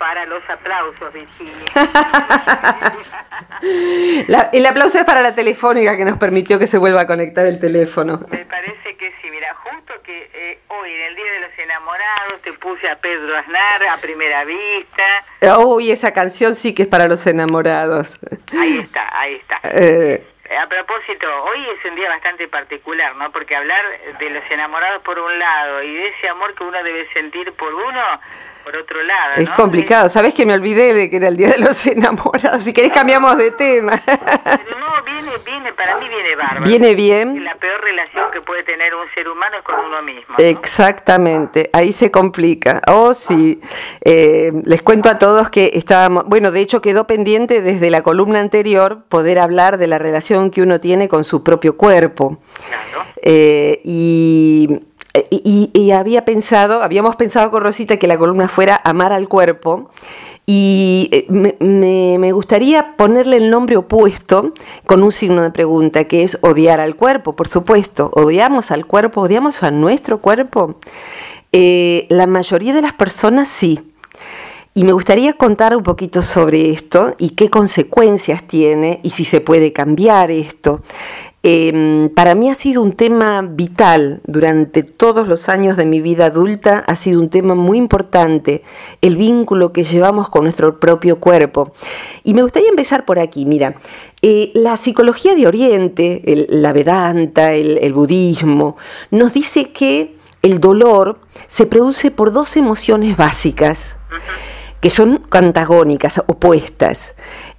para los aplausos, Virginia. el aplauso es para la telefónica que nos permitió que se vuelva a conectar el teléfono. Me parece que sí, mira, justo que eh, hoy en el Día de los Enamorados te puse a Pedro Aznar a primera vista. Uy, esa canción sí que es para los enamorados. Ahí está, ahí está. Eh, a propósito, hoy es un día bastante particular, ¿no? Porque hablar de los enamorados por un lado y de ese amor que uno debe sentir por uno, por otro lado. Es complicado, ¿sabes que me olvidé de que era el Día de los Enamorados? Si querés cambiamos de tema. Pero no, viene, viene, para mí viene bárbaro. Viene bien. La peor relación que puede tener un ser humano es con uno mismo. Exactamente, ahí se complica. Oh, sí. Eh, les cuento a todos que estábamos, bueno, de hecho quedó pendiente desde la columna anterior poder hablar de la relación que uno tiene con su propio cuerpo. Claro. Eh, y y, había pensado, habíamos pensado con Rosita que la columna fuera Amar al cuerpo. Y eh, me, gustaría ponerle el nombre opuesto con un signo de pregunta, que es odiar al cuerpo, por supuesto. ¿Odiamos al cuerpo? ¿Odiamos a nuestro cuerpo? Eh, la mayoría de las personas sí. Y me gustaría contar un poquito sobre esto y qué consecuencias tiene y si se puede cambiar esto. Em, para mí ha sido un tema vital durante todos los años de mi vida adulta, ha sido un tema muy importante, el vínculo que llevamos con nuestro propio cuerpo. Y me gustaría empezar por aquí, mira, eh, la psicología de Oriente, la Vedanta, el, budismo, nos dice que el dolor se produce por dos emociones básicas, que son antagónicas, opuestas.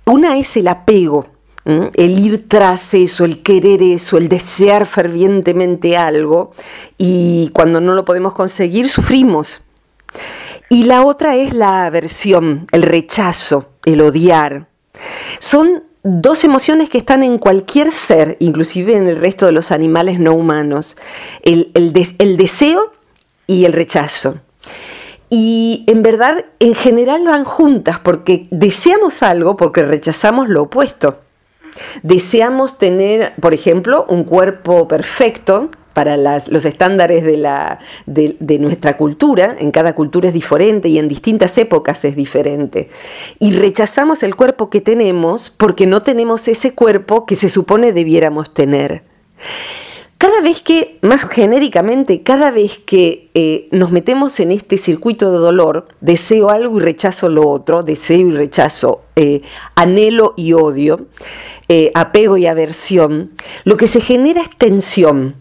Una es el apego, el ir tras eso, el querer eso, el desear fervientemente algo y cuando no lo podemos conseguir sufrimos. Y la otra es la aversión, el rechazo, el odiar. Son dos emociones que están en cualquier ser, inclusive en el resto de los animales no humanos, el, el deseo y el rechazo. Y en verdad, en general van juntas porque deseamos algo porque rechazamos lo opuesto. Deseamos tener, por ejemplo, un cuerpo perfecto para los estándares de, nuestra cultura, en cada cultura es diferente y en distintas épocas es diferente. Y rechazamos el cuerpo que tenemos porque no tenemos ese cuerpo que se supone debiéramos tener. Cada vez que, más genéricamente, cada vez que eh, nos metemos en este circuito de dolor, deseo algo y rechazo lo otro, deseo y rechazo, eh, anhelo y odio, eh, apego y aversión, lo que se genera es tensión.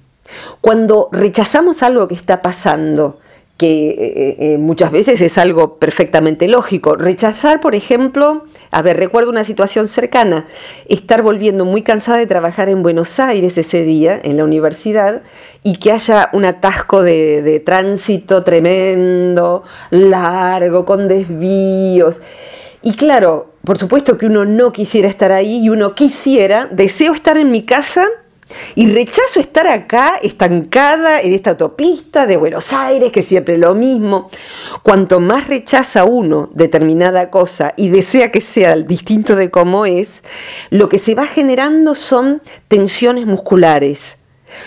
Cuando rechazamos algo que está pasando, que eh, eh, muchas veces es algo perfectamente lógico. Rechazar, por ejemplo, a ver, recuerdo una situación cercana, estar volviendo muy cansada de trabajar en Buenos Aires ese día, en la universidad, y que haya un atasco de, de tránsito tremendo, largo, con desvíos. Y claro, por supuesto que uno no quisiera estar ahí y uno quisiera, deseo estar en mi casa y rechazo estar acá estancada en esta autopista de Buenos Aires, que siempre es lo mismo. Cuanto más rechaza uno determinada cosa y desea que sea distinto de cómo es, lo que se va generando son tensiones musculares.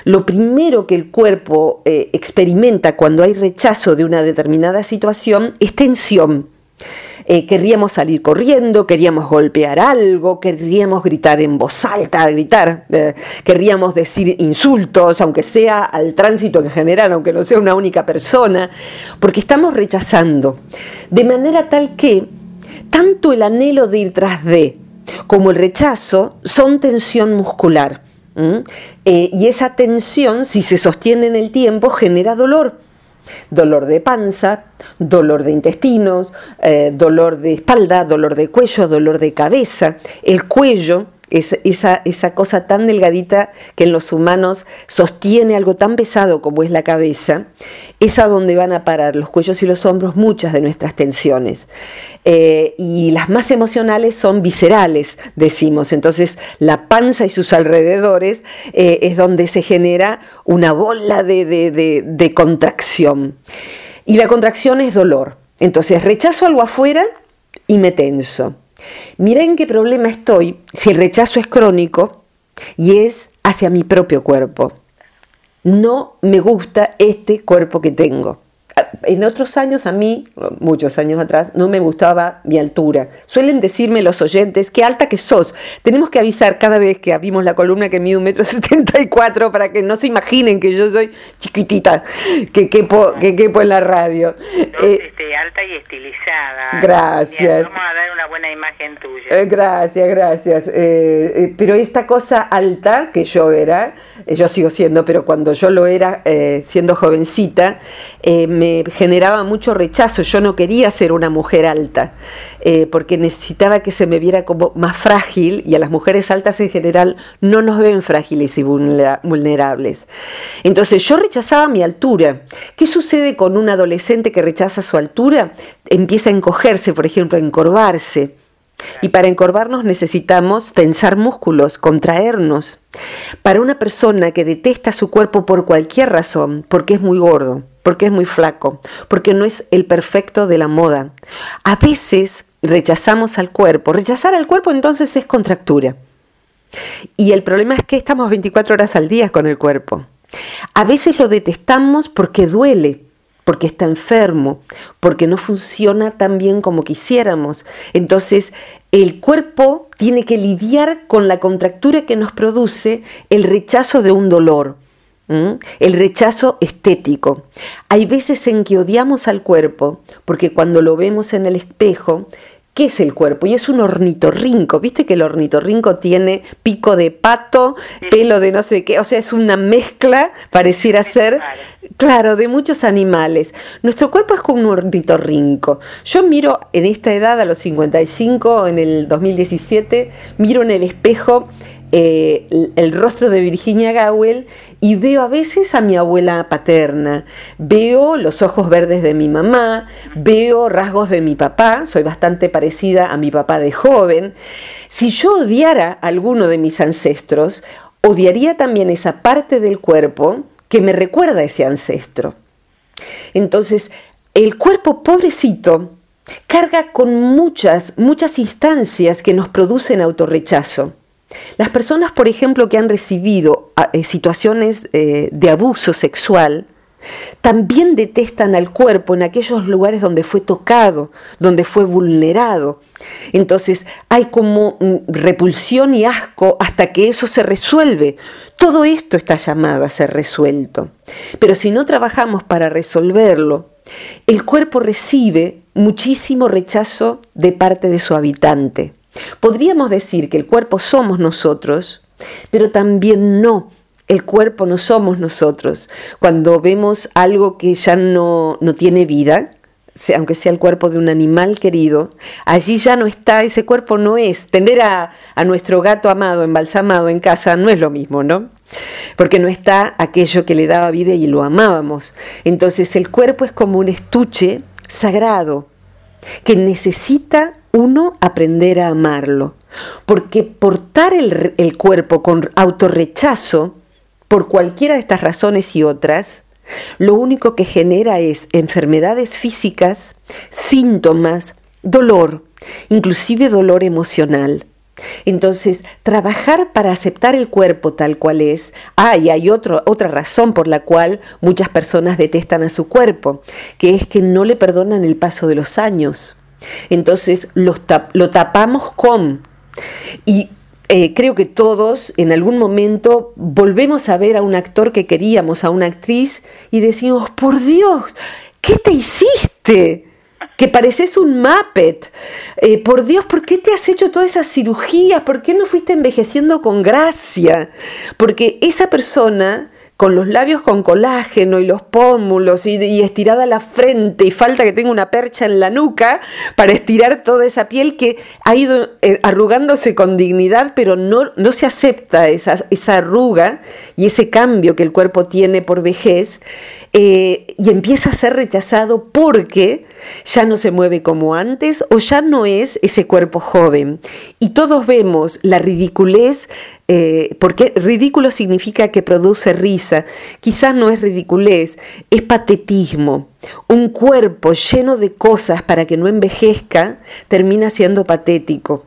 Lo primero que el cuerpo eh, experimenta cuando hay rechazo de una determinada situación es tensión. Eh, querríamos salir corriendo, queríamos golpear algo, querríamos gritar en voz alta, gritar, eh, querríamos decir insultos, aunque sea al tránsito en general, aunque no sea una única persona, porque estamos rechazando. De manera tal que tanto el anhelo de ir tras de como el rechazo son tensión muscular. Eh, y esa tensión, si se sostiene en el tiempo, genera dolor dolor de panza, dolor de intestinos, eh, dolor de espalda, dolor de cuello, dolor de cabeza. El cuello es esa, cosa tan delgadita que en los humanos sostiene algo tan pesado como es la cabeza, es a donde van a parar los cuellos y los hombros muchas de nuestras tensiones. Eh, y las más emocionales son viscerales, decimos. Entonces la panza y sus alrededores eh, es donde se genera una bola de, de contracción. Y la contracción es dolor. Entonces rechazo algo afuera y me tenso. Mira en qué problema estoy si el rechazo es crónico y es hacia mi propio cuerpo. No me gusta este cuerpo que tengo. En otros años a mí, muchos años atrás, no me gustaba mi altura. Suelen decirme los oyentes, qué alta que sos. Tenemos que avisar cada vez que abrimos la columna que mide un metro setenta y cuatro para que no se imaginen que yo soy chiquitita, que quepo, que quepo en la radio. Eh, este, alta y estilizada. Gracias. vamos a dar una buena imagen tuya. Eh, gracias, gracias. Eh, pero esta cosa alta que yo era, yo sigo siendo, pero cuando yo lo era siendo jovencita, me generaba mucho rechazo. Yo no quería ser una mujer alta, eh, porque necesitaba que se me viera como más frágil, y a las mujeres altas en general no nos ven frágiles y vulnerables. Entonces yo rechazaba mi altura. ¿Qué sucede con un adolescente que rechaza su altura? Empieza a encogerse, por ejemplo, a encorvarse. Y para encorvarnos necesitamos tensar músculos, contraernos. Para una persona que detesta su cuerpo por cualquier razón, porque es muy gordo, porque es muy flaco, porque no es el perfecto de la moda, a veces rechazamos al cuerpo. Rechazar al cuerpo entonces es contractura. Y el problema es que estamos 24 horas al día con el cuerpo. A veces lo detestamos porque duele, porque está enfermo, porque no funciona tan bien como quisiéramos. Entonces, el cuerpo tiene que lidiar con la contractura que nos produce el rechazo de un dolor, el rechazo estético. Hay veces en que odiamos al cuerpo, porque cuando lo vemos en el espejo, ¿Qué es el cuerpo? Y es un ornitorrinco. ¿Viste que el ornitorrinco tiene pico de pato, pelo de no sé qué? O sea, es una mezcla, pareciera ser, claro, de muchos animales. Nuestro cuerpo es como un ornitorrinco. Yo miro en esta edad, a los 55, en el 2017, miro en el espejo eh, el rostro de Virginia Gowell y veo a veces a mi abuela paterna, veo los ojos verdes de mi mamá, veo rasgos de mi papá, soy bastante parecida a mi papá de joven. Si yo odiara a alguno de mis ancestros, odiaría también esa parte del cuerpo que me recuerda a ese ancestro. Entonces, el cuerpo pobrecito carga con muchas, muchas instancias que nos producen autorrechazo. Las personas, por ejemplo, que han recibido ah, eh, situaciones eh, de abuso sexual, también detestan al cuerpo en aquellos lugares donde fue tocado, donde fue vulnerado. Entonces hay como mm, repulsión y asco hasta que eso se resuelve. Todo esto está llamado a ser resuelto. Pero si no trabajamos para resolverlo, el cuerpo recibe muchísimo rechazo de parte de su habitante. Podríamos decir que el cuerpo somos nosotros, pero también no. El cuerpo no somos nosotros. Cuando vemos algo que ya no, no tiene vida, aunque sea el cuerpo de un animal querido, allí ya no está, ese cuerpo no es. Tener a, a, nuestro gato amado, embalsamado en casa, no es lo mismo, ¿no? Porque no está aquello que le daba vida y lo amábamos. Entonces el cuerpo es como un estuche sagrado que necesita uno aprender a amarlo. Porque portar el, cuerpo con autorrechazo, por cualquiera de estas razones y otras, lo único que genera es enfermedades físicas, síntomas, dolor, inclusive dolor emocional. Entonces, trabajar para aceptar el cuerpo tal cual es. Ah, y hay otro, otra razón por la cual muchas personas detestan a su cuerpo, que es que no le perdonan el paso de los años. Entonces lo tapamos con... Y eh, creo que todos en algún momento volvemos a ver a un actor que queríamos, a una actriz, y decimos, por Dios, ¿qué te hiciste? Que pareces un Muppet. Eh, por Dios, ¿por qué te has hecho todas esas cirugías? ¿Por qué no fuiste envejeciendo con gracia? Porque esa persona con los labios con colágeno y los pómulos y, estirada la frente y falta que tenga una percha en la nuca para estirar toda esa piel que ha ido eh, arrugándose con dignidad, pero no, no se acepta esa, esa arruga y ese cambio que el cuerpo tiene por vejez eh, y empieza a ser rechazado porque ya no se mueve como antes o ya no es ese cuerpo joven. Y todos vemos la ridiculez eh, porque ridículo significa que produce risa. Quizás no es ridiculez, es patetismo. Un cuerpo lleno de cosas para que no envejezca termina siendo patético.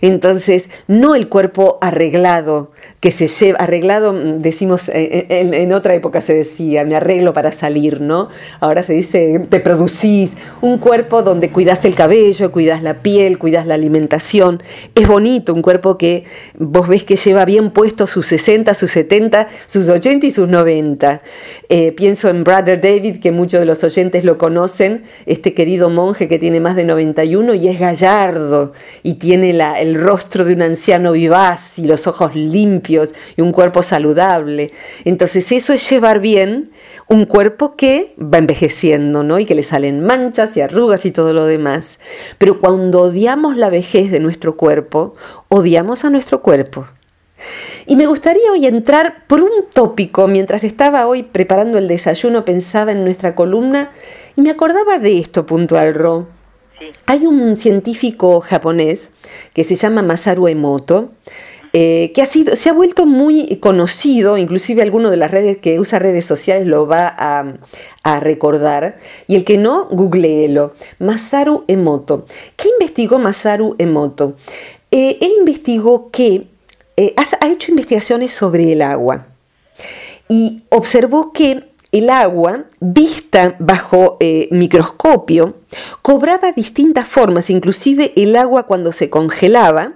Entonces, no el cuerpo arreglado, que se lleva, arreglado, mm, decimos, eh, eh, en, otra época se decía, me arreglo para salir, ¿no? Ahora se dice, te producís, un cuerpo donde cuidas el cabello, cuidas la piel, cuidas la alimentación. Es bonito, un cuerpo que vos ves que lleva bien puesto sus 60, sus 70, sus 80 y sus 90. Eh, pienso en Brother David, que muchos de los oyentes lo conocen, este querido monje que tiene más de 91 y es gallardo y tiene la el rostro de un anciano vivaz y los ojos limpios y un cuerpo saludable. Entonces eso es llevar bien un cuerpo que va envejeciendo, ¿no? Y que le salen manchas y arrugas y todo lo demás. Pero cuando odiamos la vejez de nuestro cuerpo, odiamos a nuestro cuerpo. Y me gustaría hoy entrar por un tópico, mientras estaba hoy preparando el desayuno, pensaba en nuestra columna y me acordaba de esto puntual, Ro. Hay un científico japonés que se llama Masaru Emoto, eh, que ha sido, se ha vuelto muy conocido, inclusive alguno de las redes que usa redes sociales lo va a, recordar, y el que no, googleelo. Masaru Emoto. ¿Qué investigó Masaru Emoto? Eh, él investigó que eh, ha hecho investigaciones sobre el agua y observó que el agua, vista bajo eh, microscopio, cobraba distintas formas, inclusive el agua cuando se congelaba,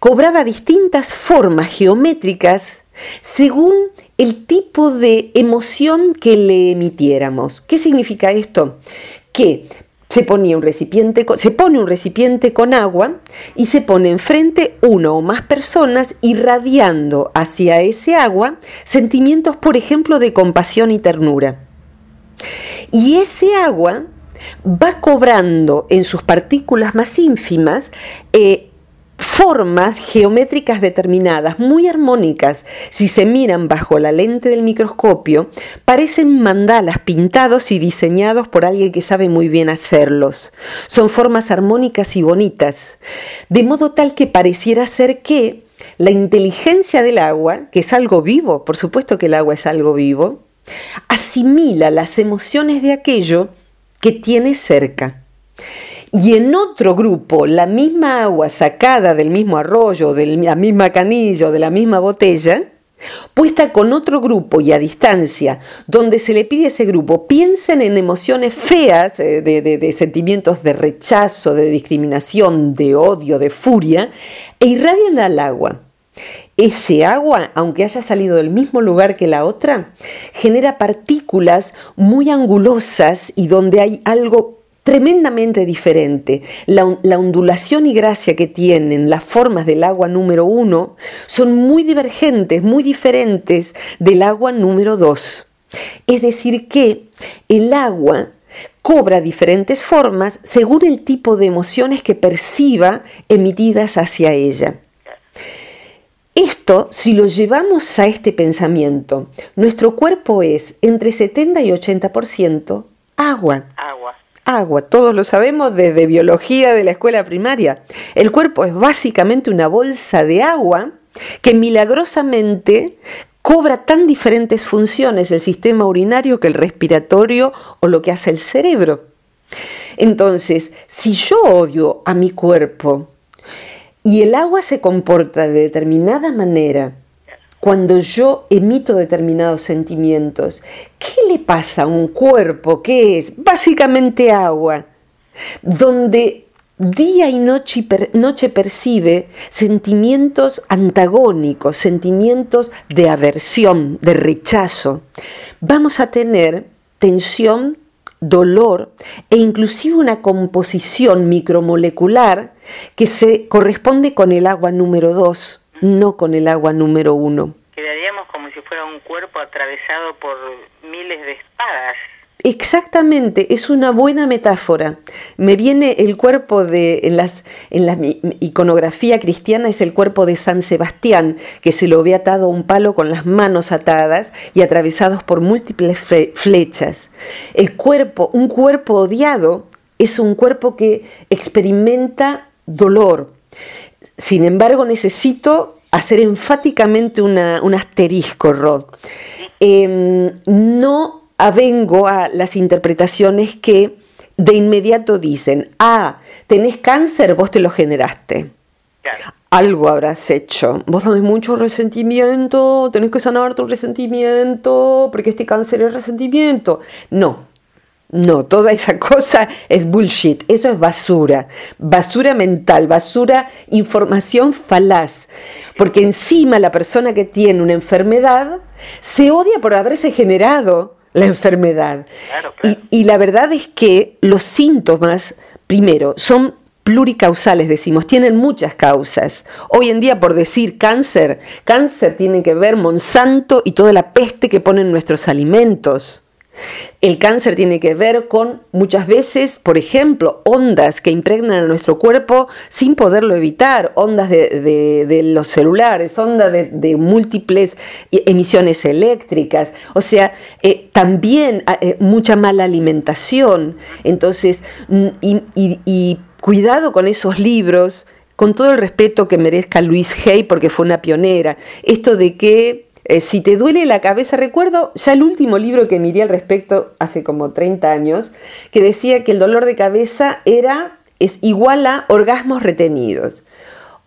cobraba distintas formas geométricas según el tipo de emoción que le emitiéramos. ¿Qué significa esto? Que se, ponía un recipiente, se pone un recipiente con agua y se pone enfrente uno o más personas irradiando hacia ese agua sentimientos, por ejemplo, de compasión y ternura. Y ese agua va cobrando en sus partículas más ínfimas eh, formas geométricas determinadas, muy armónicas, si se miran bajo la lente del microscopio, parecen mandalas pintados y diseñados por alguien que sabe muy bien hacerlos. Son formas armónicas y bonitas, de modo tal que pareciera ser que la inteligencia del agua, que es algo vivo, por supuesto que el agua es algo vivo, asimila las emociones de aquello que tiene cerca y en otro grupo la misma agua sacada del mismo arroyo, de la misma canilla o de la misma botella, puesta con otro grupo y a distancia, donde se le pide a ese grupo, piensen en emociones feas, eh, de, de, sentimientos de rechazo, de discriminación, de odio, de furia, e irradian al agua. Ese agua, aunque haya salido del mismo lugar que la otra, genera partículas muy angulosas y donde hay algo tremendamente diferente. La, ondulación y gracia que tienen las formas del agua número uno son muy divergentes, muy diferentes del agua número dos. Es decir, que el agua cobra diferentes formas según el tipo de emociones que perciba emitidas hacia ella. Esto, si lo llevamos a este pensamiento, nuestro cuerpo es entre 70 y 80% agua. Agua agua. Todos lo sabemos desde biología de la escuela primaria. El cuerpo es básicamente una bolsa de agua que milagrosamente cobra tan diferentes funciones el sistema urinario que el respiratorio o lo que hace el cerebro. Entonces, si yo odio a mi cuerpo y el agua se comporta de determinada manera, cuando yo emito determinados sentimientos, ¿qué le pasa a un cuerpo que es básicamente agua, donde día y noche, noche percibe sentimientos antagónicos, sentimientos de aversión, de rechazo? Vamos a tener tensión, dolor e inclusive una composición micromolecular que se corresponde con el agua número 2 no con el agua número uno. Quedaríamos como si fuera un cuerpo atravesado por miles de espadas. Exactamente, es una buena metáfora. Me viene el cuerpo de, en, las, en la iconografía cristiana es el cuerpo de San Sebastián, que se lo ve atado a un palo con las manos atadas y atravesados por múltiples flechas. El cuerpo, un cuerpo odiado, es un cuerpo que experimenta dolor, sin embargo, necesito hacer enfáticamente un asterisco, Rod. Em, no avengo a las interpretaciones que de inmediato dicen, ah, tenés cáncer, vos te lo generaste. Algo habrás hecho. Vos tenés mucho resentimiento, tenés que sanar tu resentimiento, porque este cáncer es resentimiento. No, no, toda esa cosa es bullshit, eso es basura, basura mental, basura, información falaz, porque encima la persona que tiene una enfermedad se odia por haberse generado la enfermedad. Y, y la verdad es que los síntomas, primero, son pluricausales, decimos, tienen muchas causas. Hoy en día, por decir cáncer, cáncer tiene que ver Monsanto y toda la peste que ponen nuestros alimentos. El cáncer tiene que ver con muchas veces, por ejemplo, ondas que impregnan a nuestro cuerpo sin poderlo evitar, ondas de, los celulares, ondas de, múltiples emisiones eléctricas, o sea, eh, también eh, mucha mala alimentación. Entonces, y, cuidado con esos libros, con todo el respeto que merezca Luis Hay, porque fue una pionera, esto de que eh, si te duele la cabeza, recuerdo ya el último libro que miré al respecto hace como 30 años, que decía que el dolor de cabeza era, es igual a orgasmos retenidos.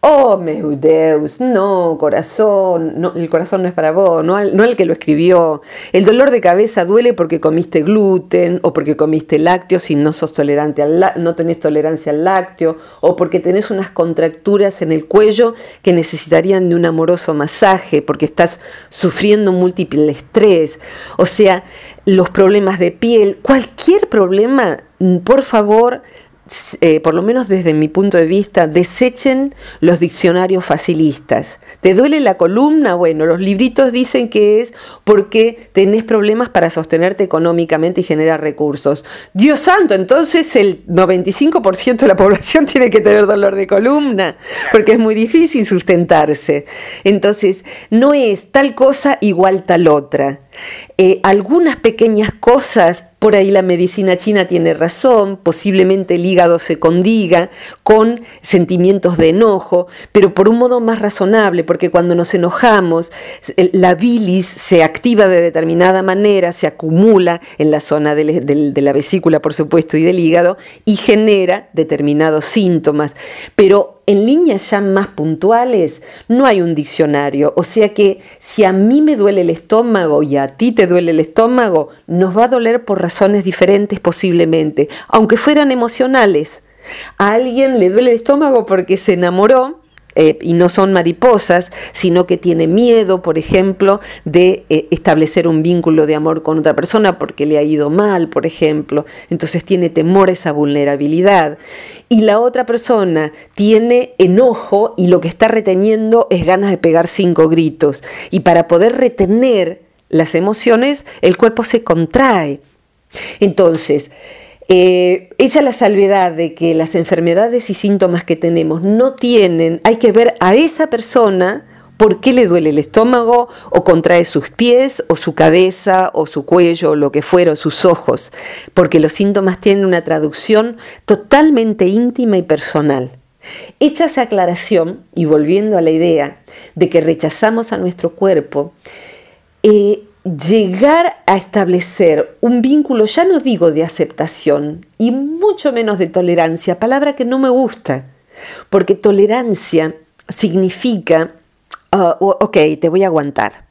Oh, meu Deus, no, corazón, no, el corazón no es para vos, no, no el que lo escribió. El dolor de cabeza duele porque comiste gluten o porque comiste lácteos y no sos tolerante al no tenés tolerancia al lácteo o porque tenés unas contracturas en el cuello que necesitarían de un amoroso masaje porque estás sufriendo múltiple estrés. O sea, los problemas de piel, cualquier problema, por favor, eh, por lo menos desde mi punto de vista, desechen los diccionarios facilistas. ¿Te duele la columna? Bueno, los libritos dicen que es porque tenés problemas para sostenerte económicamente y generar recursos. Dios santo, entonces el 95% de la población tiene que tener dolor de columna, porque es muy difícil sustentarse. Entonces, no es tal cosa igual tal otra. Eh, algunas pequeñas cosas, por ahí la medicina china tiene razón, posiblemente el hígado se condiga con sentimientos de enojo, pero por un modo más razonable, porque cuando nos enojamos, la bilis se activa de determinada manera, se acumula en la zona de la vesícula, por supuesto, y del hígado, y genera determinados síntomas. Pero en líneas ya más puntuales, no hay un diccionario. O sea que si a mí me duele el estómago y a ti te duele el estómago, nos va a doler por razones diferentes posiblemente, aunque fueran emocionales. A alguien le duele el estómago porque se enamoró eh, y no son mariposas, sino que tiene miedo, por ejemplo, de eh, establecer un vínculo de amor con otra persona porque le ha ido mal, por ejemplo. Entonces tiene temor a esa vulnerabilidad. Y la otra persona tiene enojo y lo que está reteniendo es ganas de pegar cinco gritos. Y para poder retener las emociones, el cuerpo se contrae. Entonces, eh, ella la salvedad de que las enfermedades y síntomas que tenemos no tienen, hay que ver a esa persona por qué le duele el estómago o contrae sus pies o su cabeza o su cuello o lo que fuera, o sus ojos, porque los síntomas tienen una traducción totalmente íntima y personal. Hecha esa aclaración y volviendo a la idea de que rechazamos a nuestro cuerpo, eh, llegar a establecer un vínculo, ya no digo de aceptación, y mucho menos de tolerancia, palabra que no me gusta, porque tolerancia significa, ah, ok, te voy a aguantar.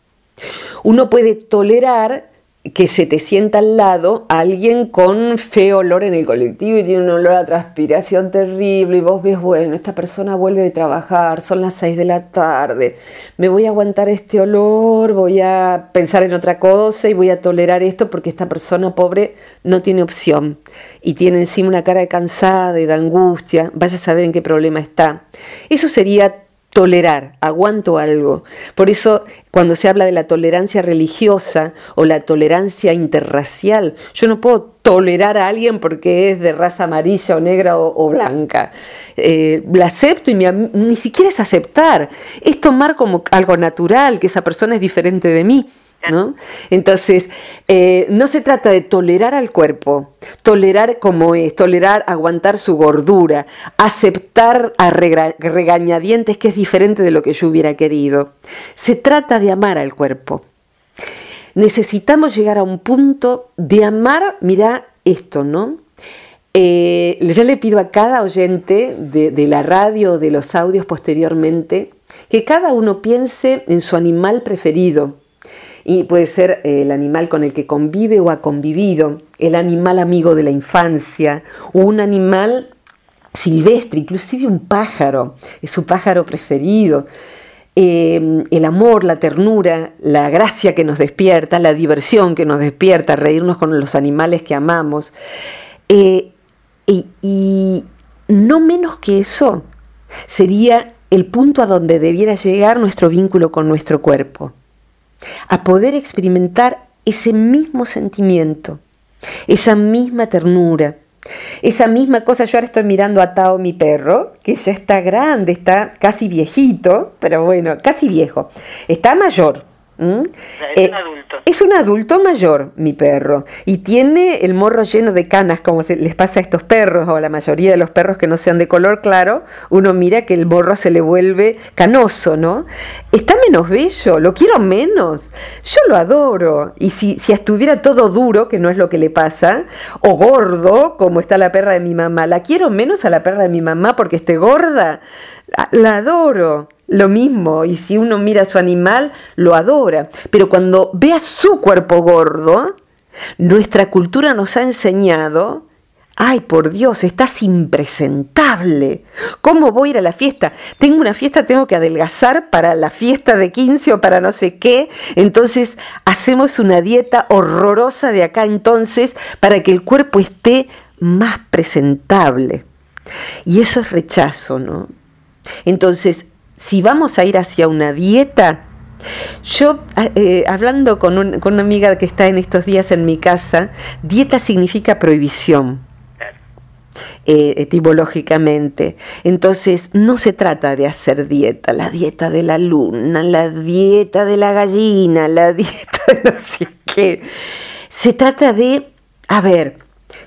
Uno puede tolerar que se te sienta al lado alguien con feo olor en el colectivo y tiene un olor a transpiración terrible y vos ves, bueno, esta persona vuelve de trabajar, son las 6 de la tarde, me voy a aguantar este olor, voy a pensar en otra cosa y voy a tolerar esto porque esta persona pobre no tiene opción y tiene encima una cara de cansada y de angustia, vaya a saber en qué problema está. Eso sería tolerar, aguanto algo. Por eso cuando se habla de la tolerancia religiosa o la tolerancia interracial, yo no puedo tolerar a alguien porque es de raza amarilla o negra o, blanca. Eh, la acepto y ni siquiera es aceptar, es tomar como algo natural, que esa persona es diferente de mí. ¿No? Entonces, eh, no se trata de tolerar al cuerpo, tolerar como es, tolerar aguantar su gordura, aceptar a regañadientes que es diferente de lo que yo hubiera querido. Se trata de amar al cuerpo. Necesitamos llegar a un punto de amar, mira esto, ¿no? Eh, yo le pido a cada oyente de, de la radio, de los audios posteriormente, que cada uno piense en su animal preferido. Y puede ser eh, el animal con el que convive o ha convivido, el animal amigo de la infancia, un animal silvestre, inclusive un pájaro, es su pájaro preferido. Eh, el amor, la ternura, la gracia que nos despierta, la diversión que nos despierta, reírnos con los animales que amamos. Eh, y no menos que eso sería el punto a donde debiera llegar nuestro vínculo con nuestro cuerpo, a poder experimentar ese mismo sentimiento, esa misma ternura, esa misma cosa. Yo ahora estoy mirando a Tao, mi perro, que ya está grande, está casi viejito, pero bueno, casi viejo, está mayor, ¿Mm? Es un eh, adulto. Es un adulto mayor, mi perro, y tiene el morro lleno de canas, como se les pasa a estos perros, o a la mayoría de los perros que no sean de color claro, uno mira que el morro se le vuelve canoso, ¿no? Está menos bello, lo quiero menos, yo lo adoro, y si, si estuviera todo duro, que no es lo que le pasa, o gordo, como está la perra de mi mamá, la quiero menos a la perra de mi mamá porque esté gorda, la adoro lo mismo, y si uno mira a su animal, lo adora. Pero cuando ve a su cuerpo gordo, nuestra cultura nos ha enseñado, ay por Dios, estás impresentable. ¿Cómo voy a ir a la fiesta? Tengo una fiesta, tengo que adelgazar para la fiesta de 15 o para no sé qué. Entonces hacemos una dieta horrorosa de acá entonces para que el cuerpo esté más presentable. Y eso es rechazo, ¿no? Entonces, si vamos a ir hacia una dieta, yo, ah, eh, hablando con, una amiga que está en estos días en mi casa, dieta significa prohibición. Eh, etimológicamente. Entonces, no se trata de hacer dieta, la dieta de la luna, la dieta de la gallina, la dieta de no sé qué. Se trata de, a ver,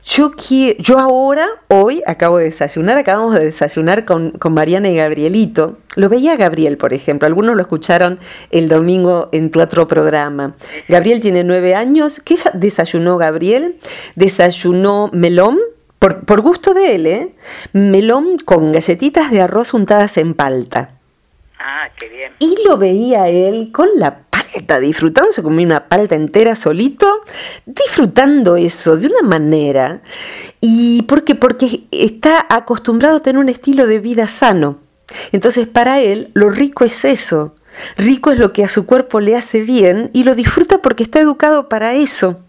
yo, yo ahora, hoy, acabo de desayunar, acabamos de desayunar con, Mariana y Gabrielito. Lo veía Gabriel, por ejemplo. Algunos lo escucharon el domingo en tu otro programa. Gabriel tiene nueve años. ¿Qué desayunó Gabriel? Desayunó melón, por, por gusto de él, ¿eh? Melón con galletitas de arroz untadas en palta. Ah, qué bien. Y lo veía él con la palta, disfrutando, se comía una palta entera solito, disfrutando eso de una manera. ¿Y por qué? Porque está acostumbrado a tener un estilo de vida sano. Entonces para él lo rico es eso. Rico es lo que a su cuerpo le hace bien y lo disfruta porque está educado para eso.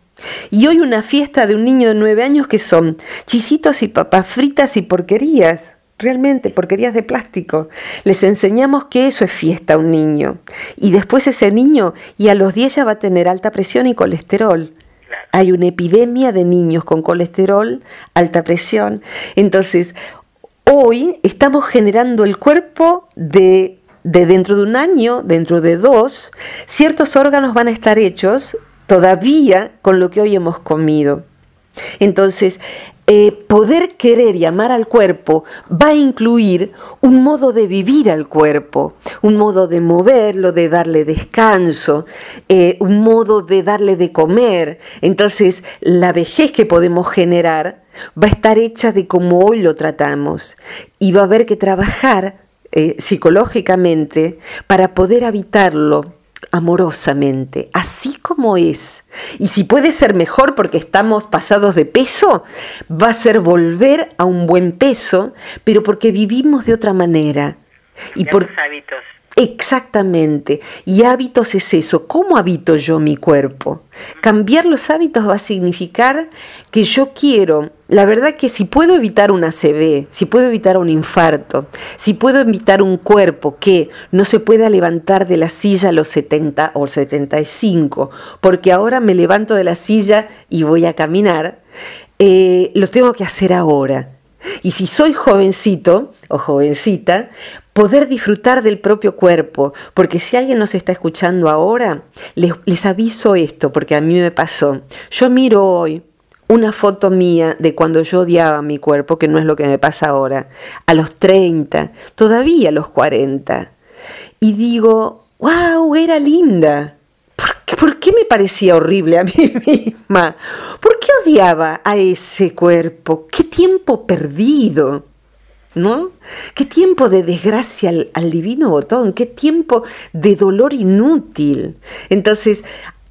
Y hoy una fiesta de un niño de nueve años que son chisitos y papas fritas y porquerías realmente porquerías de plástico. Les enseñamos que eso es fiesta a un niño. Y después ese niño, y a los 10 ya va a tener alta presión y colesterol. Hay una epidemia de niños con colesterol, alta presión. Entonces, hoy estamos generando el cuerpo de, de dentro de un año, dentro de dos, ciertos órganos van a estar hechos todavía con lo que hoy hemos comido. Entonces, eh, poder querer y amar al cuerpo va a incluir un modo de vivir al cuerpo, un modo de moverlo, de darle descanso, eh, un modo de darle de comer. Entonces, la vejez que podemos generar va a estar hecha de cómo hoy lo tratamos y va a haber que trabajar eh, psicológicamente para poder habitarlo amorosamente, así como es. Y si puede ser mejor porque estamos pasados de peso, va a ser volver a un buen peso, pero porque vivimos de otra manera. Y por hábitos. Exactamente. Y hábitos es eso. ¿Cómo habito yo mi cuerpo? Cambiar los hábitos va a significar que yo quiero, la verdad que si puedo evitar una ACV, si puedo evitar un infarto, si puedo evitar un cuerpo que no se pueda levantar de la silla a los 70 o 75, porque ahora me levanto de la silla y voy a caminar, eh, lo tengo que hacer ahora. Y si soy jovencito o jovencita, poder disfrutar del propio cuerpo, porque si alguien nos está escuchando ahora, les, aviso esto, porque a mí me pasó. Yo miro hoy una foto mía de cuando yo odiaba mi cuerpo, que no es lo que me pasa ahora, a los 30, todavía a los 40, y digo, wow, era linda. ¿Por qué, ¿Por qué me parecía horrible a mí misma? ¿Por qué odiaba a ese cuerpo? ¿Qué tiempo perdido? ¿No? ¿Qué tiempo de desgracia al, divino botón? ¿Qué tiempo de dolor inútil? Entonces,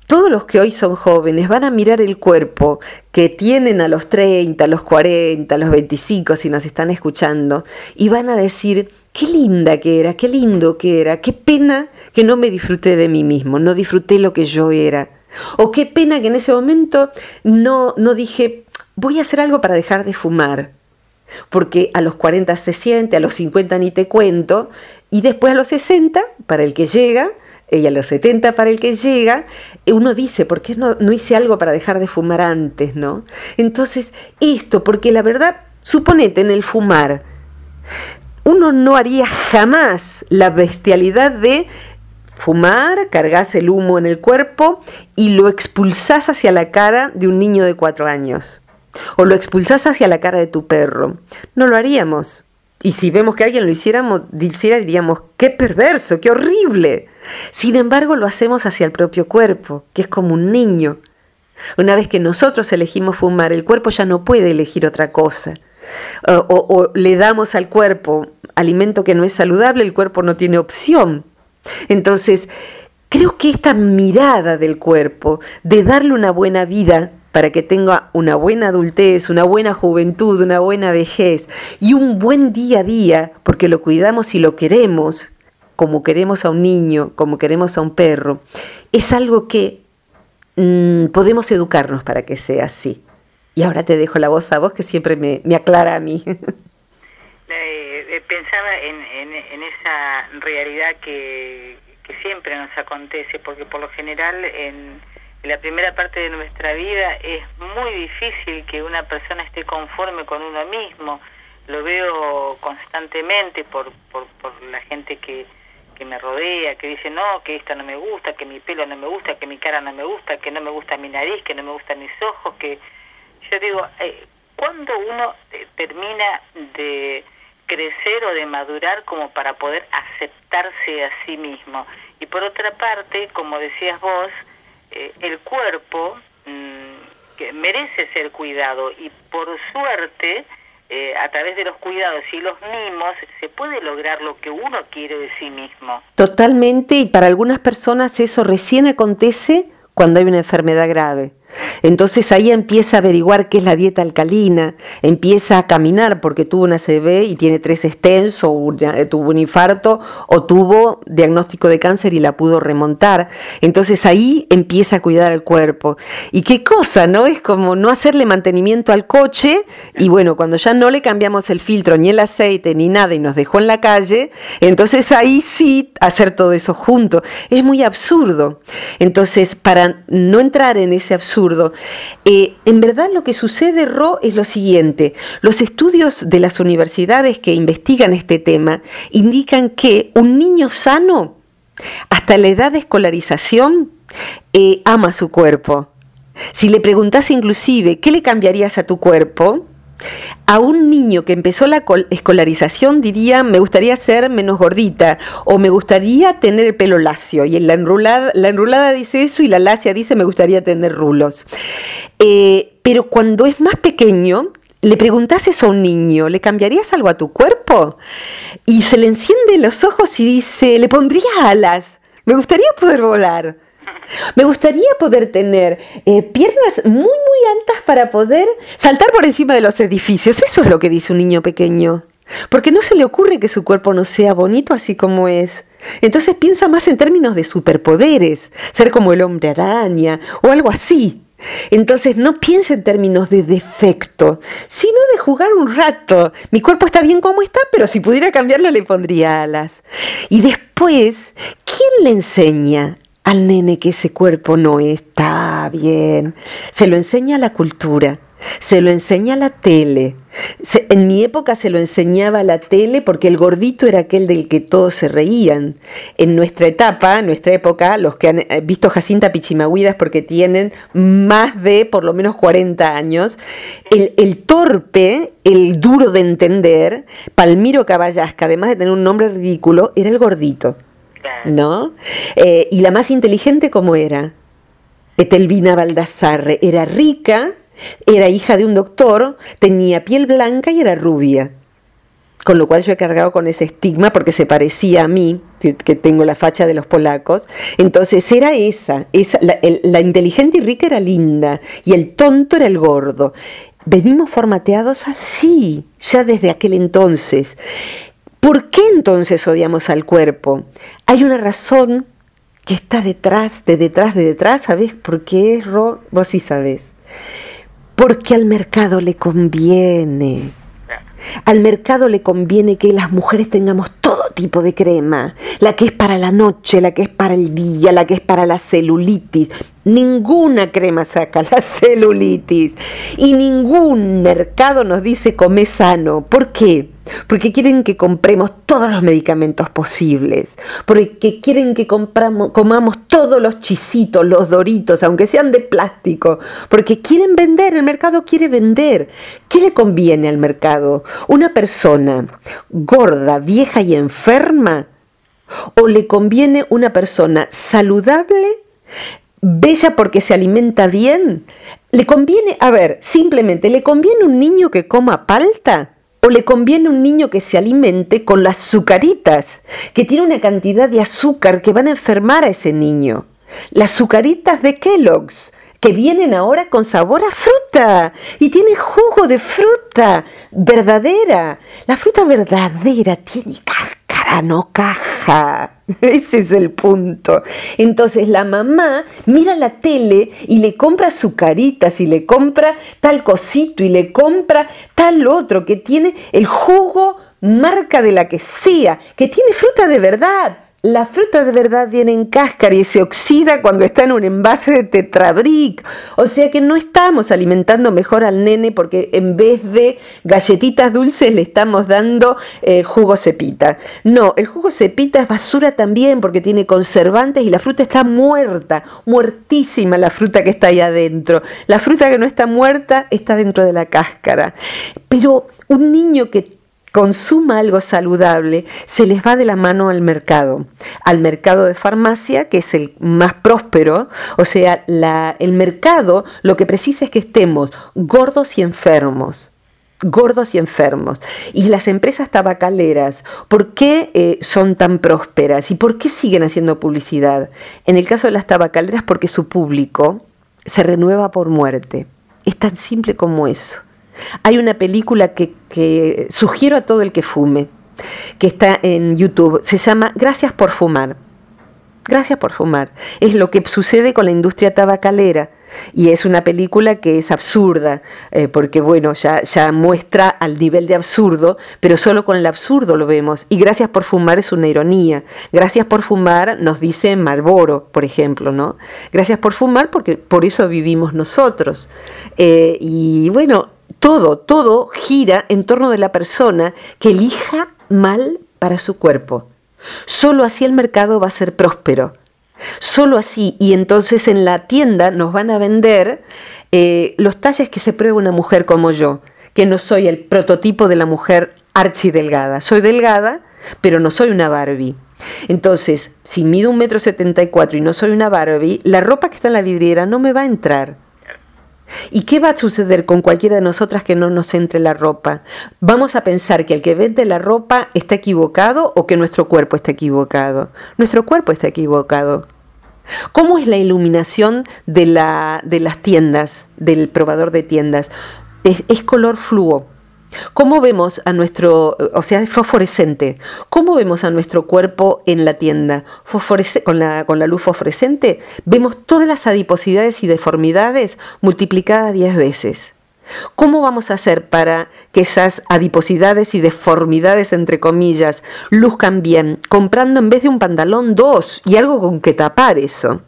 todos los que hoy son jóvenes van a mirar el cuerpo que tienen a los 30, a los 40, a los 25, si nos están escuchando, y van a decir, qué linda que era, qué lindo que era, qué pena que no me disfruté de mí mismo, no disfruté lo que yo era. O qué pena que en ese momento no, no dije, voy a hacer algo para dejar de fumar. Porque a los 40 se siente, a los 50 ni te cuento, y después a los 60, para el que llega, y a los 70 para el que llega, uno dice, ¿por qué no, no hice algo para dejar de fumar antes, no? Entonces, esto, porque la verdad, suponete en el fumar, uno no haría jamás la bestialidad de fumar, cargas el humo en el cuerpo y lo expulsás hacia la cara de un niño de cuatro años. O lo expulsás hacia la cara de tu perro. No lo haríamos. Y si vemos que alguien lo hiciéramos, diríamos, qué perverso, qué horrible. Sin embargo, lo hacemos hacia el propio cuerpo, que es como un niño. Una vez que nosotros elegimos fumar, el cuerpo ya no puede elegir otra cosa. O, le damos al cuerpo alimento que no es saludable, el cuerpo no tiene opción. Entonces, creo que esta mirada del cuerpo, de darle una buena vida, para que tenga una buena adultez, una buena juventud, una buena vejez y un buen día a día, porque lo cuidamos y lo queremos, como queremos a un niño, como queremos a un perro, es algo que mm, podemos educarnos para que sea así. Y ahora te dejo la voz a vos que siempre me, aclara a mí. Eh, eh, pensaba en, en, esa realidad que, que siempre nos acontece, porque por lo general en la primera parte de nuestra vida es muy difícil que una persona esté conforme con uno mismo. Lo veo constantemente por, por, la gente que, que me rodea, que dice, no, que esta no me gusta, que mi pelo no me gusta, que mi cara no me gusta, que no me gusta mi nariz, que no me gustan mis ojos, que yo digo, eh, ¿cuándo uno eh, termina de crecer o de madurar como para poder aceptarse a sí mismo? Y por otra parte, como decías vos, eh, el cuerpo mm, que merece ser cuidado y por suerte eh, a través de los cuidados y los mimos se puede lograr lo que uno quiere de sí mismo. Totalmente y para algunas personas eso recién acontece cuando hay una enfermedad grave. Entonces ahí empieza a averiguar qué es la dieta alcalina, empieza a caminar porque tuvo una CB y tiene tres stents o eh, tuvo un infarto o tuvo diagnóstico de cáncer y la pudo remontar. Entonces ahí empieza a cuidar el cuerpo. Y qué cosa, ¿no? Es como no hacerle mantenimiento al coche y bueno, cuando ya no le cambiamos el filtro ni el aceite ni nada y nos dejó en la calle, entonces ahí sí hacer todo eso junto. Es muy absurdo. Entonces, para no entrar en ese absurdo, eh, en verdad lo que sucede, Ro, es lo siguiente. Los estudios de las universidades que investigan este tema indican que un niño sano, hasta la edad de escolarización, eh, ama su cuerpo. Si le preguntas inclusive, ¿qué le cambiarías a tu cuerpo? A un niño que empezó la escolarización diría, me gustaría ser menos gordita o me gustaría tener el pelo lacio. Y la enrulada, la enrulada dice eso y la lacia dice, me gustaría tener rulos. Eh, pero cuando es más pequeño, le preguntas eso a un niño, ¿le cambiarías algo a tu cuerpo? Y se le enciende los ojos y dice, le pondría alas, me gustaría poder volar. Me gustaría poder tener eh, piernas muy, muy altas para poder saltar por encima de los edificios. Eso es lo que dice un niño pequeño. Porque no se le ocurre que su cuerpo no sea bonito así como es. Entonces piensa más en términos de superpoderes, ser como el hombre araña o algo así. Entonces no piensa en términos de defecto, sino de jugar un rato. Mi cuerpo está bien como está, pero si pudiera cambiarlo le pondría alas. Y después, ¿quién le enseña al nene que ese cuerpo no está bien. Se lo enseña la cultura, se lo enseña la tele. en mi época se lo enseñaba la tele porque el gordito era aquel del que todos se reían. En nuestra etapa, en nuestra época, los que han eh, visto Jacinta Pichimahuidas porque tienen más de por lo menos 40 años, el, el torpe, el duro de entender, Palmiro Caballasca, además de tener un nombre ridículo, era el gordito. ¿No? Eh, y la más inteligente, ¿cómo era? Etelvina Baldassarre era rica, era hija de un doctor, tenía piel blanca y era rubia. Con lo cual yo he cargado con ese estigma porque se parecía a mí, que, tengo la facha de los polacos. Entonces era esa, esa la, la inteligente y rica era linda y el tonto era el gordo. Venimos formateados así, ya desde aquel entonces. ¿Por qué entonces odiamos al cuerpo? Hay una razón que está detrás, de detrás, de detrás, ¿sabes por qué es, Ro? Vos sí sabés. Porque al mercado le conviene. Al mercado le conviene que las mujeres tengamos todo tipo de crema, la que es para la noche, la que es para el día, la que es para la celulitis. Ninguna crema saca la celulitis y ningún mercado nos dice come sano. ¿Por qué? porque quieren que compremos todos los medicamentos posibles, porque quieren que compramos, comamos todos los chisitos, los doritos, aunque sean de plástico, porque quieren vender, el mercado quiere vender. ¿Qué le conviene al mercado? ¿Una persona gorda, vieja y enferma? ¿O le conviene una persona saludable? Bella porque se alimenta bien. ¿Le conviene, a ver, simplemente, ¿le conviene un niño que coma palta? ¿O le conviene un niño que se alimente con las azucaritas, que tiene una cantidad de azúcar que van a enfermar a ese niño? Las azucaritas de Kellogg's, que vienen ahora con sabor a fruta y tiene jugo de fruta verdadera. La fruta verdadera tiene no caja. Ese es el punto. Entonces la mamá mira la tele y le compra azucaritas y le compra tal cosito y le compra tal otro que tiene el jugo marca de la que sea, que tiene fruta de verdad, la fruta de verdad viene en cáscara y se oxida cuando está en un envase de tetrabric. O sea que no estamos alimentando mejor al nene porque en vez de galletitas dulces le estamos dando eh, jugo cepita. No, el jugo cepita es basura también porque tiene conservantes y la fruta está muerta, muertísima la fruta que está ahí adentro. La fruta que no está muerta está dentro de la cáscara. Pero un niño que consuma algo saludable, se les va de la mano al mercado, al mercado de farmacia, que es el más próspero, o sea, el mercado lo que precisa es que estemos gordos y enfermos gordos y enfermos. Y las empresas tabacaleras, ¿por qué eh, son tan prósperas y por qué siguen haciendo publicidad? En el caso de las tabacaleras, porque su público se renueva por muerte. Es tan simple como eso. Hay una película que, sugiero a todo el que fume, que está en YouTube, se llama Gracias por fumar. Gracias por fumar. Es lo que sucede con la industria tabacalera. Y es una película que es absurda, eh, porque bueno, ya, ya muestra al nivel de absurdo, pero solo con el absurdo lo vemos. Y gracias por fumar es una ironía. Gracias por fumar nos dice Marlboro, por ejemplo, ¿no? Gracias por fumar porque por eso vivimos nosotros. Eh, y bueno, todo, todo gira en torno de la persona que elija mal para su cuerpo. Solo así el mercado va a ser próspero. Solo así, y entonces en la tienda nos van a vender eh, los talles que se prueba una mujer como yo, que no soy el prototipo de la mujer archidelgada. Soy delgada, pero no soy una Barbie. Entonces, si mido un metro setenta y cuatro y no soy una Barbie, la ropa que está en la vidriera no me va a entrar. ¿Y qué va a suceder con cualquiera de nosotras que no nos entre la ropa? ¿Vamos a pensar que el que vende la ropa está equivocado o que nuestro cuerpo está equivocado? Nuestro cuerpo está equivocado. ¿Cómo es la iluminación de, la, de las tiendas, del probador de tiendas? Es, es color fluo. ¿Cómo vemos a nuestro, o sea, es fosforescente? ¿Cómo vemos a nuestro cuerpo en la tienda? con, la, con la luz fosforescente vemos todas las adiposidades y deformidades multiplicadas 10 veces. ¿Cómo vamos a hacer para que esas adiposidades y deformidades, entre comillas, luzcan bien? Comprando en vez de un pantalón dos y algo con que tapar eso.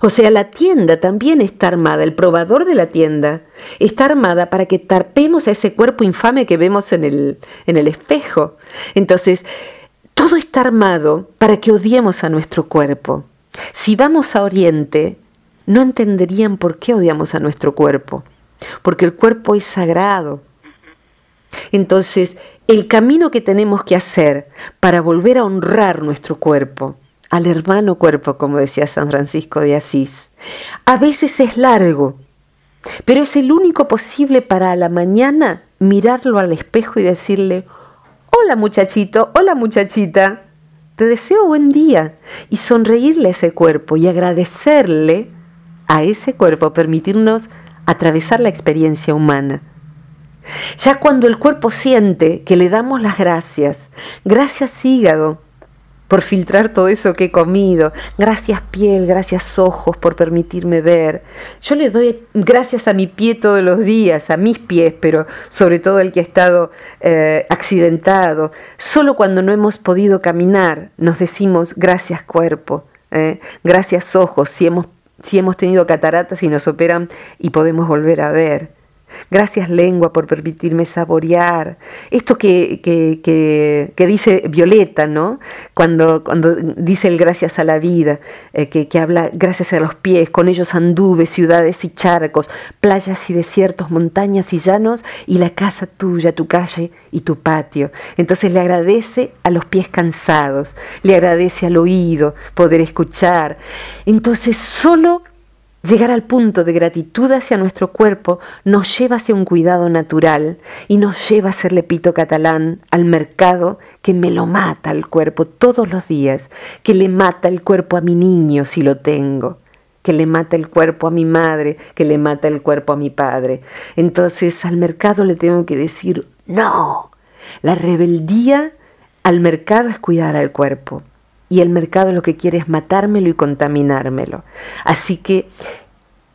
O sea, la tienda también está armada, el probador de la tienda está armada para que tarpemos a ese cuerpo infame que vemos en el, en el espejo. Entonces, todo está armado para que odiemos a nuestro cuerpo. Si vamos a Oriente, no entenderían por qué odiamos a nuestro cuerpo, porque el cuerpo es sagrado. Entonces, el camino que tenemos que hacer para volver a honrar nuestro cuerpo, al hermano cuerpo, como decía San Francisco de Asís. A veces es largo, pero es el único posible para a la mañana mirarlo al espejo y decirle, hola muchachito, hola muchachita, te deseo buen día y sonreírle a ese cuerpo y agradecerle a ese cuerpo, permitirnos atravesar la experiencia humana. Ya cuando el cuerpo siente que le damos las gracias, gracias hígado, por filtrar todo eso que he comido. Gracias piel, gracias ojos por permitirme ver. Yo le doy gracias a mi pie todos los días, a mis pies, pero sobre todo el que ha estado eh, accidentado. Solo cuando no hemos podido caminar nos decimos gracias cuerpo, eh, gracias ojos, si hemos, si hemos tenido cataratas y nos operan y podemos volver a ver. Gracias lengua por permitirme saborear. Esto que, que, dice Violeta, ¿no? Cuando, cuando dice el gracias a la vida, eh, que, habla gracias a los pies, con ellos anduve ciudades y charcos, playas y desiertos, montañas y llanos, y la casa tuya, tu calle y tu patio. Entonces le agradece a los pies cansados, le agradece al oído poder escuchar. Entonces solo Llegar al punto de gratitud hacia nuestro cuerpo nos lleva hacia un cuidado natural y nos lleva a ser lepito catalán al mercado que me lo mata al cuerpo todos los días, que le mata el cuerpo a mi niño si lo tengo, que le mata el cuerpo a mi madre, que le mata el cuerpo a mi padre. Entonces al mercado le tengo que decir, no, la rebeldía al mercado es cuidar al cuerpo y el mercado lo que quiere es matármelo y contaminármelo. Así que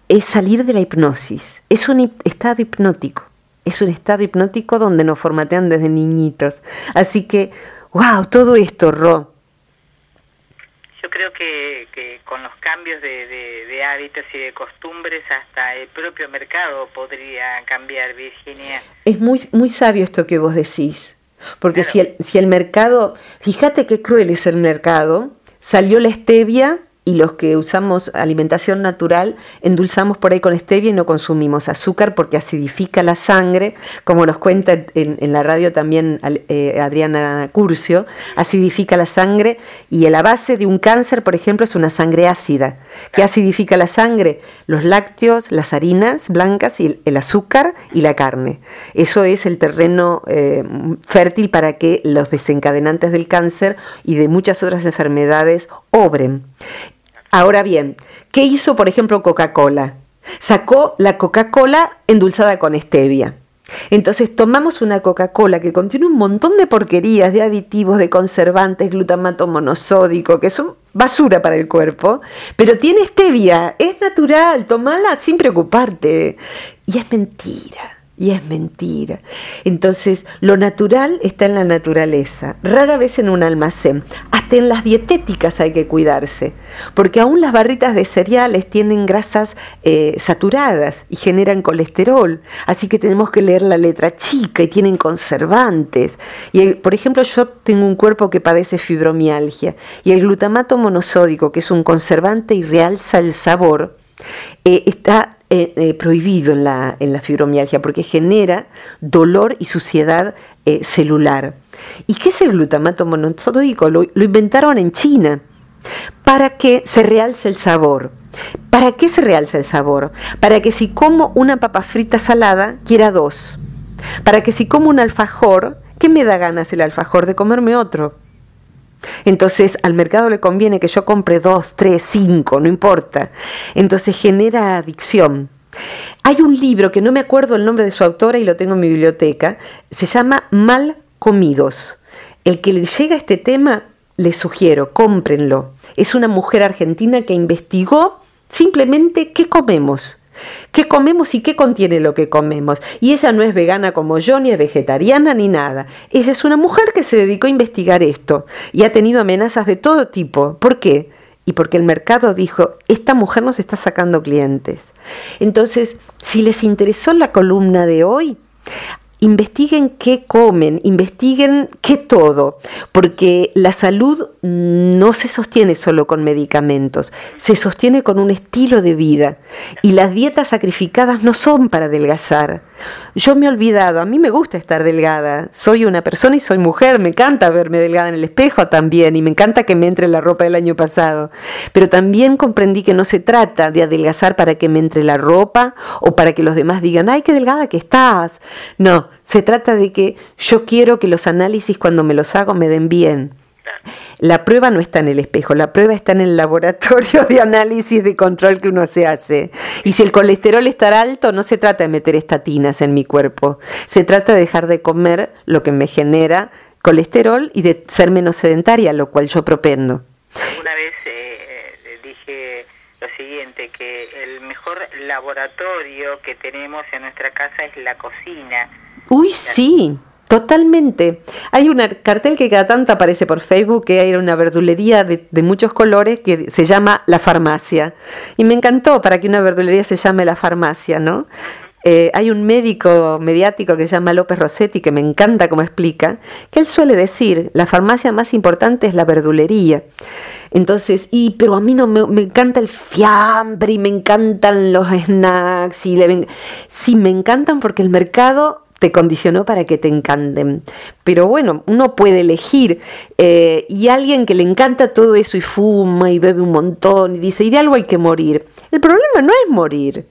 es salir de la hipnosis, es un estado hipnótico, es un estado hipnótico donde nos formatean desde niñitos. Así que, wow, todo esto, Ro. Yo creo que, con los cambios de, hábitos y de costumbres hasta el propio mercado podría cambiar, Virginia. Es muy, muy sabio esto que vos decís. Porque si, el, si el mercado, fíjate qué cruel es el mercado, salió la stevia y los que usamos alimentación natural endulzamos por ahí con stevia y no consumimos azúcar porque acidifica la sangre, como nos cuenta en, la radio también eh, Adriana Curcio, acidifica la sangre y la base de un cáncer, por ejemplo, es una sangre ácida. ¿Qué acidifica la sangre? Los lácteos, las harinas blancas y el, azúcar y la carne. Eso es el terreno eh, fértil para que los desencadenantes del cáncer y de muchas otras enfermedades obren. Ahora bien, ¿qué hizo, por ejemplo, Coca-Cola? Sacó la Coca-Cola endulzada con stevia. Entonces tomamos una Coca-Cola que contiene un montón de porquerías, de aditivos, de conservantes, glutamato monosódico, que son basura para el cuerpo, pero tiene stevia, es natural, tomala sin preocuparte. Y es mentira y es mentira. Entonces, lo natural está en la naturaleza, rara vez en un almacén. Hasta en las dietéticas hay que cuidarse, porque aún las barritas de cereales tienen grasas eh, saturadas y generan colesterol, así que tenemos que leer la letra chica y tienen conservantes. Y por ejemplo, yo tengo un cuerpo que padece fibromialgia y el glutamato monosódico, que es un conservante y realza el sabor, eh, está eh, eh, prohibido en la, en la, fibromialgia porque genera dolor y suciedad eh, celular. ¿Y qué es el glutamato monosódico? Lo, lo inventaron en China para que se realce el sabor. ¿Para qué se realza el sabor? Para que si como una papa frita salada, quiera dos. Para que si como un alfajor, ¿qué me da ganas el alfajor de comerme otro? Entonces al mercado le conviene que yo compre dos, tres, cinco, no importa. Entonces genera adicción. Hay un libro que no me acuerdo el nombre de su autora y lo tengo en mi biblioteca, se llama Mal Comidos. El que le llega a este tema, le sugiero, cómprenlo. Es una mujer argentina que investigó simplemente qué comemos ¿Qué comemos y qué contiene lo que comemos? Y ella no es vegana como yo, ni es vegetariana, ni nada. Ella es una mujer que se dedicó a investigar esto y ha tenido amenazas de todo tipo. ¿Por qué? Y porque el mercado dijo, esta mujer nos está sacando clientes. Entonces, si les interesó la columna de hoy, investiguen qué comen, investiguen qué todo, porque la salud no se sostiene solo con medicamentos, se sostiene con un estilo de vida. Y las dietas sacrificadas no son para adelgazar, Yo me he olvidado, a mí me gusta estar delgada, soy una persona y soy mujer, me encanta verme delgada en el espejo también y me encanta que me entre la ropa del año pasado, pero también comprendí que no se trata de adelgazar para que me entre la ropa o para que los demás digan, ay, qué delgada que estás. No, se trata de que yo quiero que los análisis cuando me los hago me den bien la prueba no está en el espejo, la prueba está en el laboratorio de análisis de control que uno se hace. Y si el colesterol está alto, no se trata de meter estatinas en mi cuerpo, se trata de dejar de comer lo que me genera colesterol y de ser menos sedentaria, lo cual yo propendo. Una vez eh, eh, dije lo siguiente, que el mejor laboratorio que tenemos en nuestra casa es la cocina. Uy, sí. Totalmente. Hay un cartel que cada tanto aparece por Facebook que hay una verdulería de, muchos colores que se llama La Farmacia. Y me encantó para que una verdulería se llame La Farmacia, ¿no? Eh, hay un médico mediático que se llama López Rossetti, que me encanta como explica, que él suele decir, la farmacia más importante es la verdulería. Entonces, y pero a mí no me, me encanta el fiambre y me encantan los snacks y le, sí me encantan porque el mercado te condicionó para que te encanten. Pero bueno, uno puede elegir eh, y alguien que le encanta todo eso y fuma y bebe un montón y dice, y de algo hay que morir. El problema no es morir.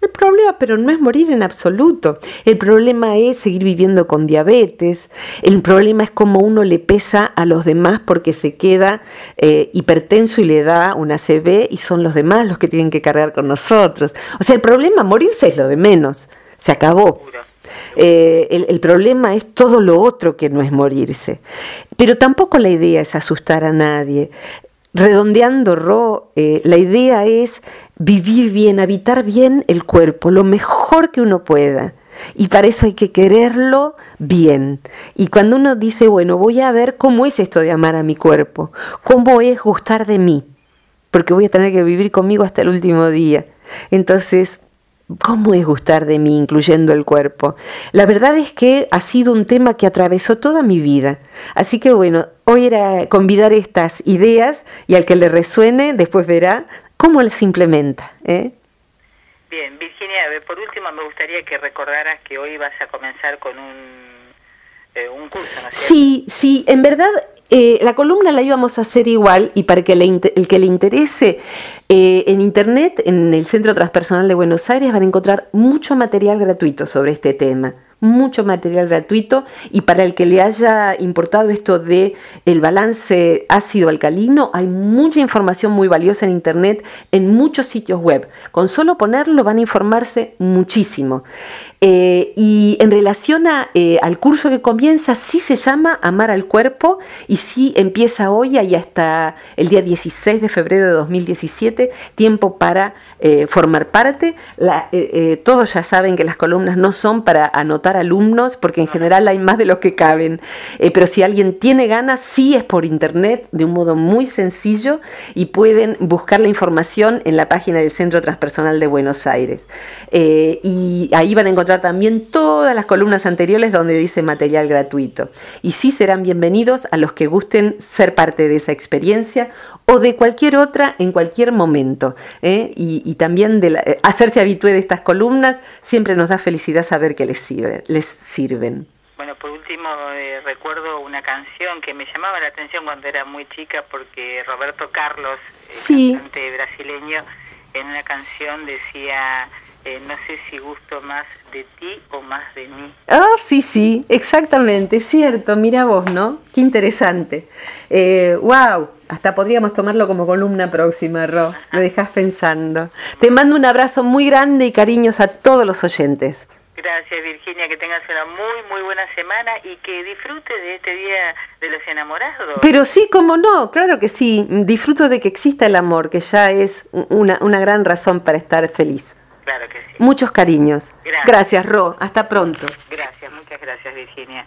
El problema, pero no es morir en absoluto. El problema es seguir viviendo con diabetes. El problema es cómo uno le pesa a los demás porque se queda eh, hipertenso y le da una CB y son los demás los que tienen que cargar con nosotros. O sea, el problema, morirse es lo de menos. Se acabó. Eh, el, problema es todo lo otro que no es morirse. Pero tampoco la idea es asustar a nadie. Redondeando Ro, eh, la idea es vivir bien, habitar bien el cuerpo, lo mejor que uno pueda. Y para eso hay que quererlo bien. Y cuando uno dice, bueno, voy a ver cómo es esto de amar a mi cuerpo, cómo es gustar de mí, porque voy a tener que vivir conmigo hasta el último día. Entonces, ¿Cómo es gustar de mí, incluyendo el cuerpo? La verdad es que ha sido un tema que atravesó toda mi vida. Así que bueno, hoy era convidar estas ideas y al que le resuene, después verá cómo las implementa. ¿eh? Bien, Virginia, por último me gustaría que recordaras que hoy vas a comenzar con un, eh, un curso, ¿no Sí, sí, en verdad eh, la columna la íbamos a hacer igual y para que el que le interese, eh, en Internet, en el Centro Transpersonal de Buenos Aires, van a encontrar mucho material gratuito sobre este tema mucho material gratuito y para el que le haya importado esto de el balance ácido alcalino, hay mucha información muy valiosa en internet en muchos sitios web. Con solo ponerlo van a informarse muchísimo. Eh, y en relación a, eh, al curso que comienza, sí se llama Amar al Cuerpo y sí empieza hoy y hasta el día 16 de febrero de 2017, tiempo para eh, formar parte. todos ya saben que las columnas no son para anotar alumnos, porque en general hay más de los que caben, pero si alguien tiene ganas, sí es por internet, de un modo muy sencillo, y pueden buscar la información en la página del Centro Transpersonal de Buenos Aires. y ahí van a encontrar también todas las columnas anteriores donde dice material gratuito. Y sí serán bienvenidos a los que gusten ser parte de esa experiencia o de cualquier otra en cualquier momento. ¿eh? Y, también de eh, hacerse habitué de estas columnas siempre nos da felicidad saber que les, sirve, les sirven. Bueno, por último, eh, recuerdo una canción que me llamaba la atención cuando era muy chica porque Roberto Carlos, el cantante brasileño, en una canción decía eh, no sé si gusto más de ti o más de mí. Ah, sí, sí, exactamente, cierto, mira vos, ¿no? Qué interesante. Eh, wow, hasta podríamos tomarlo como columna próxima, Ro, me dejas pensando. Te mando un abrazo muy grande y cariños a todos los oyentes. Gracias Virginia, que tengas una muy muy buena semana y que disfrutes de este día de los enamorados. Pero sí, como no, claro que sí, disfruto de que exista el amor, que ya es una, una gran razón para estar feliz. Claro que sí. Muchos cariños. Gracias, gracias Ro. Hasta pronto. Gracias, muchas gracias, Virginia.